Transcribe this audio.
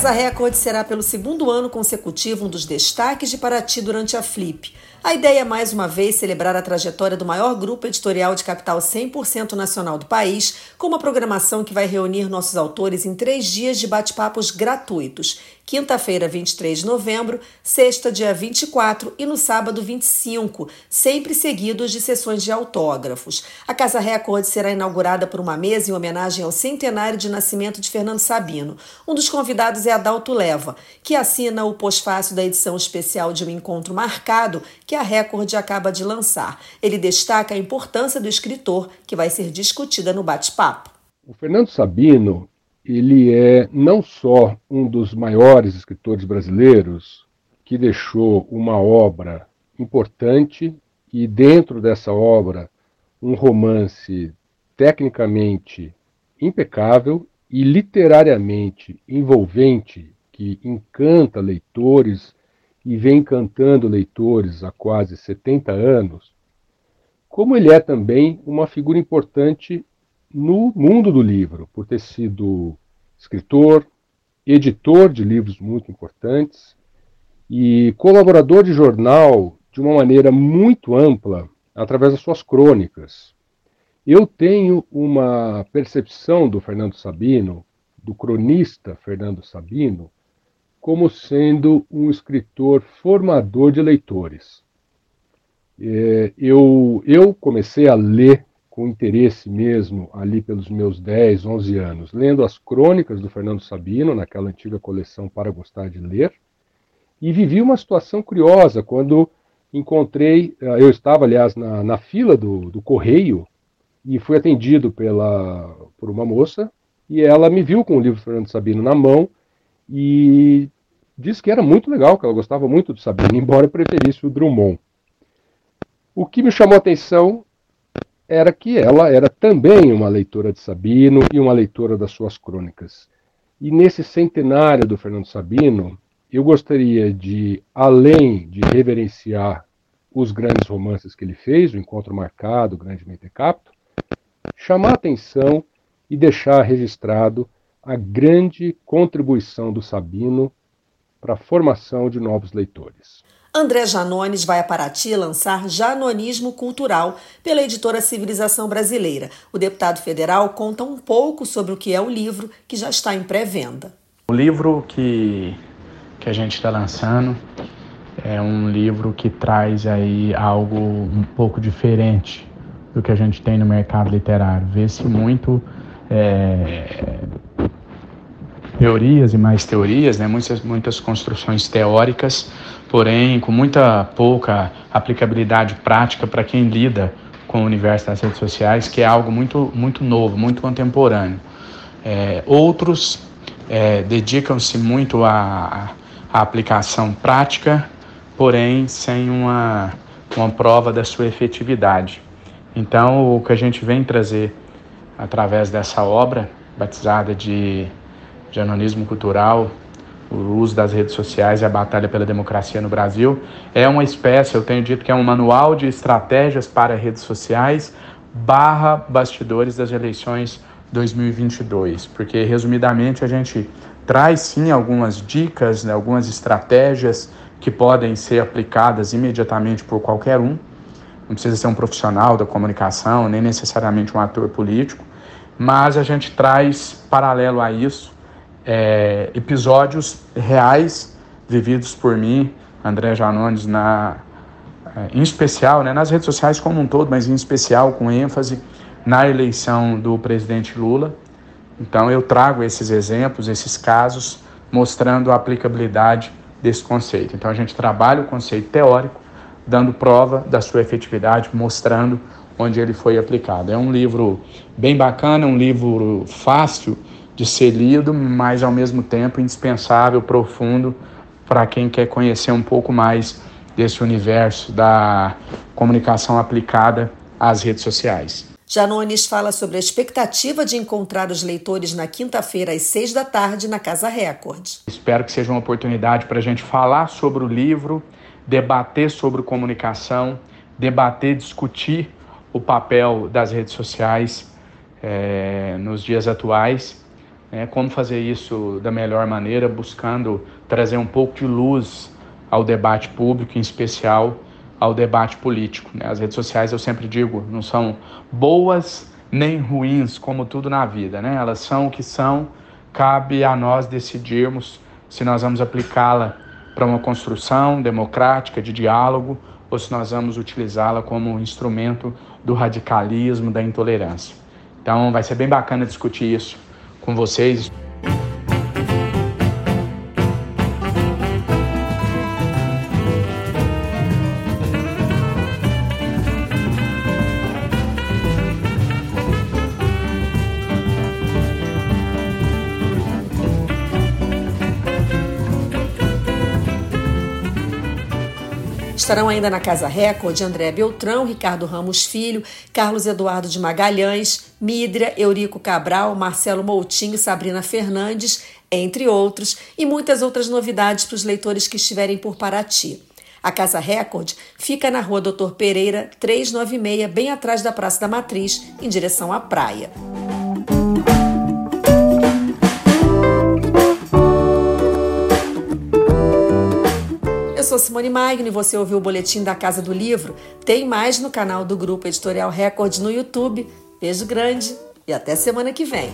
Casa Record será pelo segundo ano consecutivo um dos destaques de Paraty durante a Flip. A ideia é mais uma vez celebrar a trajetória do maior grupo editorial de capital 100% nacional do país, com uma programação que vai reunir nossos autores em três dias de bate-papos gratuitos quinta-feira, 23 de novembro, sexta, dia 24 e no sábado, 25, sempre seguidos de sessões de autógrafos. A Casa Record será inaugurada por uma mesa em homenagem ao centenário de nascimento de Fernando Sabino. Um dos convidados é Adalto Leva, que assina o pós-fácil da edição especial de um encontro marcado que a Record acaba de lançar. Ele destaca a importância do escritor, que vai ser discutida no bate-papo. O Fernando Sabino ele é não só um dos maiores escritores brasileiros, que deixou uma obra importante e dentro dessa obra um romance tecnicamente impecável e literariamente envolvente que encanta leitores e vem encantando leitores há quase 70 anos, como ele é também uma figura importante no mundo do livro, por ter sido escritor, editor de livros muito importantes e colaborador de jornal de uma maneira muito ampla através das suas crônicas. Eu tenho uma percepção do Fernando Sabino, do cronista Fernando Sabino, como sendo um escritor formador de leitores. É, eu, eu comecei a ler com interesse mesmo ali pelos meus 10, 11 anos, lendo as crônicas do Fernando Sabino, naquela antiga coleção Para Gostar de Ler, e vivi uma situação curiosa quando encontrei, eh, eu estava, aliás, na, na fila do, do correio e fui atendido pela, por uma moça e ela me viu com o livro do Fernando Sabino na mão e disse que era muito legal, que ela gostava muito do Sabino, embora preferisse o Drummond. O que me chamou a atenção era que ela era também uma leitora de Sabino e uma leitora das suas crônicas. E nesse centenário do Fernando Sabino, eu gostaria de, além de reverenciar os grandes romances que ele fez, o Encontro Marcado, o Grande Mentecapto, chamar atenção e deixar registrado a grande contribuição do Sabino para a formação de novos leitores. André Janones vai a Paraty lançar Janonismo Cultural pela editora Civilização Brasileira. O deputado federal conta um pouco sobre o que é o livro, que já está em pré-venda. O livro que, que a gente está lançando é um livro que traz aí algo um pouco diferente do que a gente tem no mercado literário. Vê-se muito é, teorias e mais teorias, né? muitas, muitas construções teóricas porém com muita pouca aplicabilidade prática para quem lida com o universo das redes sociais, que é algo muito, muito novo, muito contemporâneo. É, outros é, dedicam-se muito à, à, aplicação prática, porém sem uma, uma prova da sua efetividade. Então, o que a gente vem trazer através dessa obra, batizada de, de Anonismo Cultural, o uso das redes sociais e a batalha pela democracia no Brasil. É uma espécie, eu tenho dito que é um manual de estratégias para redes sociais barra bastidores das eleições 2022, porque resumidamente a gente traz sim algumas dicas, né, algumas estratégias que podem ser aplicadas imediatamente por qualquer um. Não precisa ser um profissional da comunicação, nem necessariamente um ator político, mas a gente traz paralelo a isso é, episódios reais vividos por mim, André Janones, na, é, em especial, né, nas redes sociais como um todo, mas em especial com ênfase na eleição do presidente Lula. Então eu trago esses exemplos, esses casos, mostrando a aplicabilidade desse conceito. Então a gente trabalha o conceito teórico, dando prova da sua efetividade, mostrando onde ele foi aplicado. É um livro bem bacana, um livro fácil de ser lido, mas ao mesmo tempo indispensável, profundo, para quem quer conhecer um pouco mais desse universo da comunicação aplicada às redes sociais. Janones fala sobre a expectativa de encontrar os leitores na quinta-feira às seis da tarde na Casa Record. Espero que seja uma oportunidade para a gente falar sobre o livro, debater sobre comunicação, debater, discutir o papel das redes sociais é, nos dias atuais, né, como fazer isso da melhor maneira, buscando trazer um pouco de luz ao debate público, em especial ao debate político. Né? As redes sociais, eu sempre digo, não são boas nem ruins, como tudo na vida. Né? Elas são o que são, cabe a nós decidirmos se nós vamos aplicá-la para uma construção democrática, de diálogo, ou se nós vamos utilizá-la como instrumento do radicalismo, da intolerância. Então, vai ser bem bacana discutir isso com vocês. Estarão ainda na Casa Record André Beltrão, Ricardo Ramos Filho, Carlos Eduardo de Magalhães, Midria, Eurico Cabral, Marcelo Moutinho, Sabrina Fernandes, entre outros, e muitas outras novidades para os leitores que estiverem por Paraty. A Casa Record fica na rua Doutor Pereira, 396, bem atrás da Praça da Matriz, em direção à praia. sou Simone Magno e você ouviu o boletim da Casa do Livro? Tem mais no canal do Grupo Editorial Record no YouTube. Beijo grande e até semana que vem.